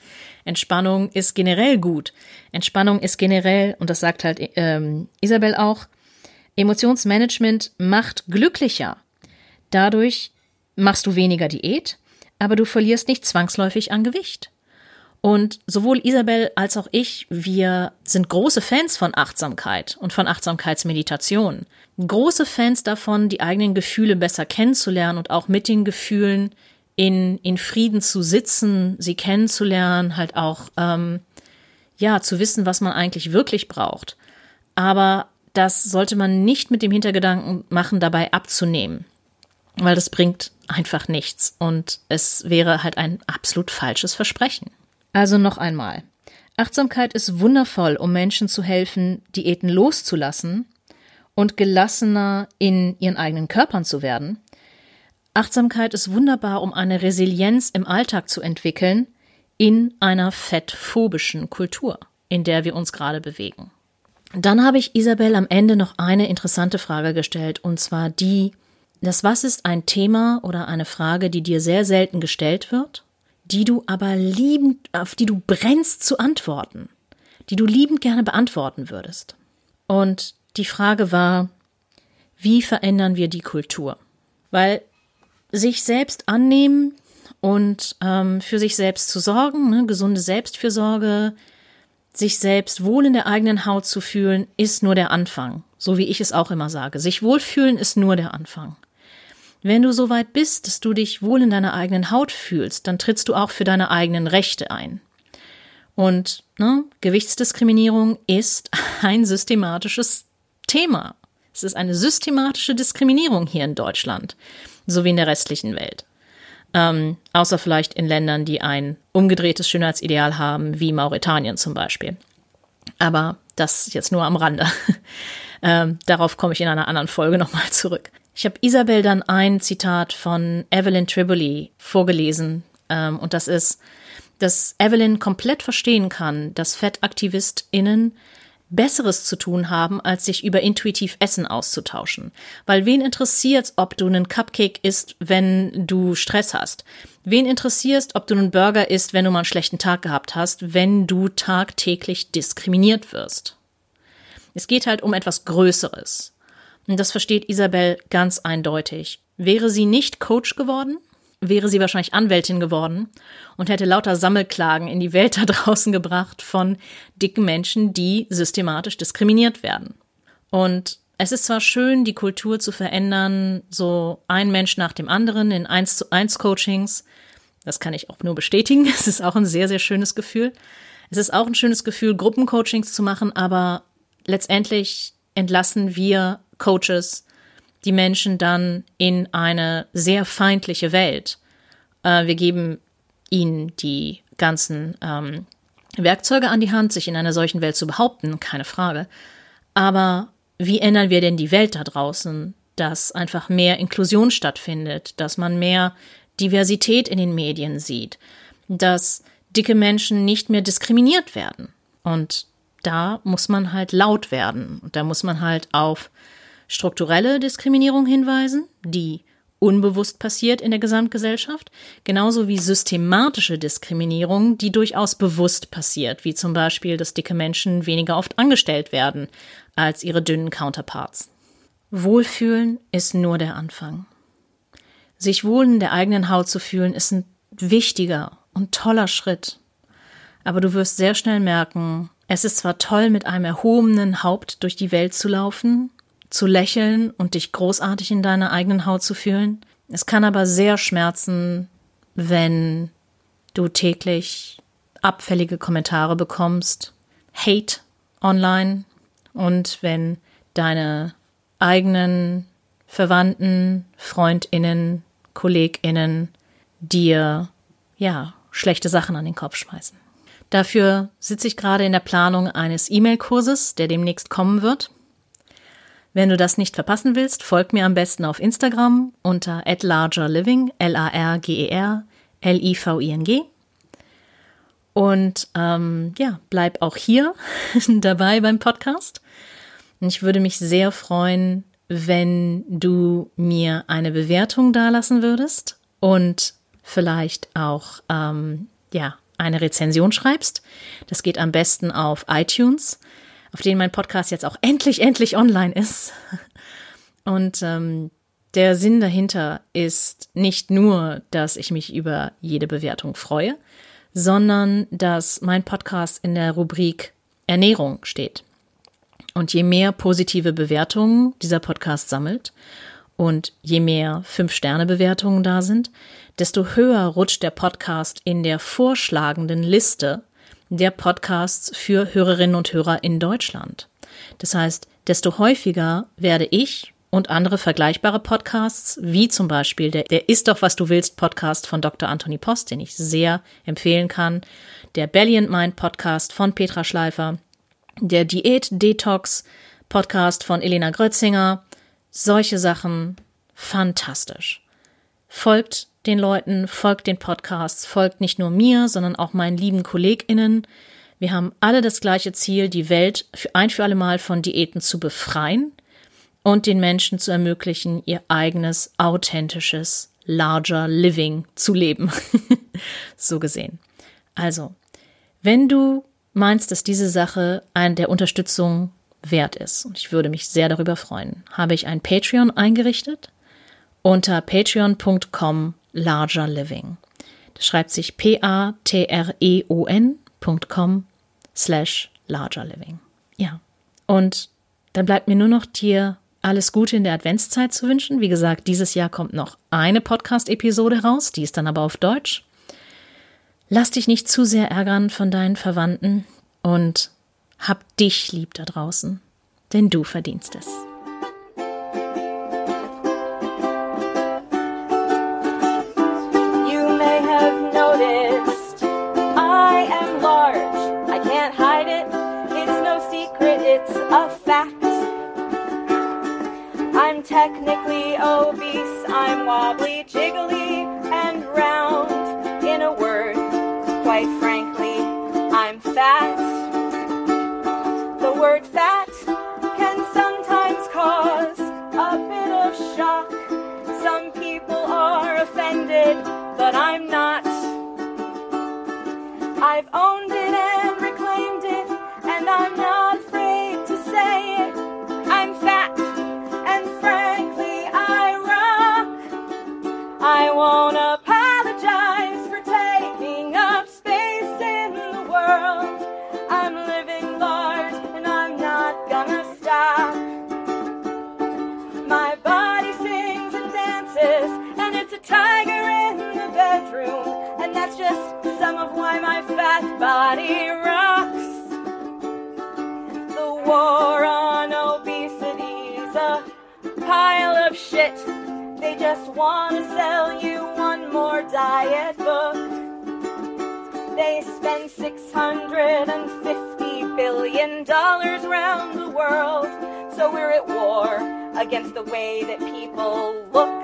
Entspannung ist generell gut. Entspannung ist generell, und das sagt halt ähm, Isabel auch, Emotionsmanagement macht glücklicher. Dadurch machst du weniger Diät, aber du verlierst nicht zwangsläufig an Gewicht. Und sowohl Isabel als auch ich, wir sind große Fans von Achtsamkeit und von Achtsamkeitsmeditation. Große Fans davon, die eigenen Gefühle besser kennenzulernen und auch mit den Gefühlen in, in Frieden zu sitzen, sie kennenzulernen, halt auch, ähm, ja, zu wissen, was man eigentlich wirklich braucht. Aber das sollte man nicht mit dem Hintergedanken machen, dabei abzunehmen weil das bringt einfach nichts und es wäre halt ein absolut falsches Versprechen. Also noch einmal. Achtsamkeit ist wundervoll, um Menschen zu helfen, Diäten loszulassen und gelassener in ihren eigenen Körpern zu werden. Achtsamkeit ist wunderbar, um eine Resilienz im Alltag zu entwickeln in einer fettphobischen Kultur, in der wir uns gerade bewegen. Dann habe ich Isabel am Ende noch eine interessante Frage gestellt, und zwar die, das Was ist ein Thema oder eine Frage, die dir sehr selten gestellt wird, die du aber liebend, auf die du brennst zu antworten, die du liebend gerne beantworten würdest. Und die Frage war, wie verändern wir die Kultur? Weil sich selbst annehmen und ähm, für sich selbst zu sorgen, ne, gesunde Selbstfürsorge, sich selbst wohl in der eigenen Haut zu fühlen, ist nur der Anfang. So wie ich es auch immer sage. Sich wohlfühlen ist nur der Anfang. Wenn du so weit bist, dass du dich wohl in deiner eigenen Haut fühlst, dann trittst du auch für deine eigenen Rechte ein. Und ne, Gewichtsdiskriminierung ist *laughs* ein systematisches Thema. Es ist eine systematische Diskriminierung hier in Deutschland, so wie in der restlichen Welt. Ähm, außer vielleicht in Ländern, die ein umgedrehtes Schönheitsideal haben, wie Mauretanien zum Beispiel. Aber das jetzt nur am Rande. *laughs* ähm, darauf komme ich in einer anderen Folge nochmal zurück. Ich habe Isabel dann ein Zitat von Evelyn Triboli vorgelesen. Ähm, und das ist, dass Evelyn komplett verstehen kann, dass FettaktivistInnen Besseres zu tun haben, als sich über intuitiv Essen auszutauschen. Weil wen interessiert, ob du einen Cupcake isst, wenn du Stress hast? Wen interessiert, ob du einen Burger isst, wenn du mal einen schlechten Tag gehabt hast, wenn du tagtäglich diskriminiert wirst? Es geht halt um etwas Größeres. Und das versteht Isabel ganz eindeutig. Wäre sie nicht Coach geworden, wäre sie wahrscheinlich Anwältin geworden und hätte lauter Sammelklagen in die Welt da *laughs* draußen gebracht von dicken Menschen, die systematisch diskriminiert werden. Und es ist zwar schön, die Kultur zu verändern, so ein Mensch nach dem anderen in eins zu eins Coachings. Das kann ich auch nur bestätigen. *laughs* Es ist auch ein sehr, sehr schönes Gefühl. Es ist auch ein schönes Gefühl, Gruppencoachings zu machen, aber letztendlich entlassen wir Coaches die Menschen dann in eine sehr feindliche Welt. Äh, wir geben ihnen die ganzen ähm, Werkzeuge an die Hand, sich in einer solchen Welt zu behaupten, keine Frage. Aber wie ändern wir denn die Welt da draußen, dass einfach mehr Inklusion stattfindet, dass man mehr Diversität in den Medien sieht, dass dicke Menschen nicht mehr diskriminiert werden. Und da muss man halt laut werden. Und da muss man halt auf strukturelle Diskriminierung hinweisen, die unbewusst passiert in der Gesamtgesellschaft, genauso wie systematische Diskriminierung, die durchaus bewusst passiert, wie zum Beispiel, dass dicke Menschen weniger oft angestellt werden als ihre dünnen Counterparts. Wohlfühlen ist nur der Anfang. Sich wohl in der eigenen Haut zu fühlen, ist ein wichtiger und toller Schritt. Aber du wirst sehr schnell merken, es ist zwar toll, mit einem erhobenen Haupt durch die Welt zu laufen, zu lächeln und dich großartig in deiner eigenen Haut zu fühlen. Es kann aber sehr schmerzen, wenn du täglich abfällige Kommentare bekommst, Hate online und wenn deine eigenen Verwandten, Freundinnen, Kolleginnen dir ja schlechte Sachen an den Kopf schmeißen. Dafür sitze ich gerade in der Planung eines E-Mail-Kurses, der demnächst kommen wird. Wenn du das nicht verpassen willst, folg mir am besten auf Instagram unter @largerliving, L-A-R-G-E-R, L-I-V-I-N-G. Und ähm, ja, bleib auch hier *laughs* dabei beim Podcast. Und ich würde mich sehr freuen, wenn du mir eine Bewertung dalassen würdest und vielleicht auch ähm, ja eine Rezension schreibst. Das geht am besten auf iTunes auf denen mein Podcast jetzt auch endlich, endlich online ist. Und ähm, der Sinn dahinter ist nicht nur, dass ich mich über jede Bewertung freue, sondern dass mein Podcast in der Rubrik Ernährung steht. Und je mehr positive Bewertungen dieser Podcast sammelt und je mehr Fünf-Sterne-Bewertungen da sind, desto höher rutscht der Podcast in der vorschlagenden Liste der Podcasts für Hörerinnen und Hörer in Deutschland. Das heißt, desto häufiger werde ich und andere vergleichbare Podcasts, wie zum Beispiel der, der Ist doch, was du willst Podcast von Dr. Anthony Post, den ich sehr empfehlen kann, der Belly and Mind Podcast von Petra Schleifer, der Diät Detox Podcast von Elena Grötzinger, solche Sachen fantastisch. Folgt den Leuten, folgt den Podcasts, folgt nicht nur mir, sondern auch meinen lieben KollegInnen. Wir haben alle das gleiche Ziel, die Welt für ein für alle Mal von Diäten zu befreien und den Menschen zu ermöglichen, ihr eigenes, authentisches, larger Living zu leben. *laughs* so gesehen. Also, wenn du meinst, dass diese Sache eine der Unterstützung wert ist, und ich würde mich sehr darüber freuen, habe ich ein Patreon eingerichtet unter patreon.com larger living. Das schreibt sich p-a-t-r-e-o-n.com slash larger living. Ja. Und dann bleibt mir nur noch dir alles Gute in der Adventszeit zu wünschen. Wie gesagt, dieses Jahr kommt noch eine Podcast-Episode raus, die ist dann aber auf Deutsch. Lass dich nicht zu sehr ärgern von deinen Verwandten und hab dich lieb da draußen, denn du verdienst es. Technically obese. I'm wobbly, jiggly, and round. In a word, quite frankly, I'm fat. The word fat can sometimes cause a bit of shock. Some people are offended, but I'm not. I've owned it fat body rocks. The war on obesity's a pile of shit. They just want to sell you one more diet book. They spend $650 billion around the world. So we're at war against the way that people look.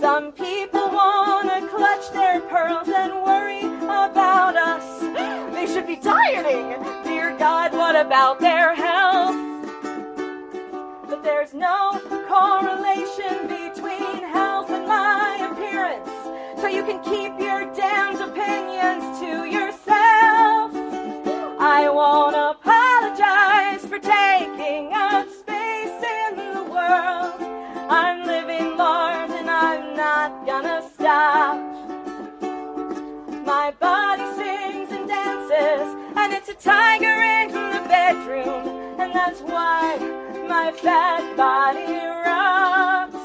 Some people want to clutch their pearls and about us. They should be dieting. Dear God, what about their health? But there's no correlation between health and my appearance. So you can keep your damned opinions to yourself. I won't apologize for taking up space in the world. I'm living large and I'm not gonna stop. My body sings and dances, and it's a tiger in the bedroom, and that's why my fat body rocks.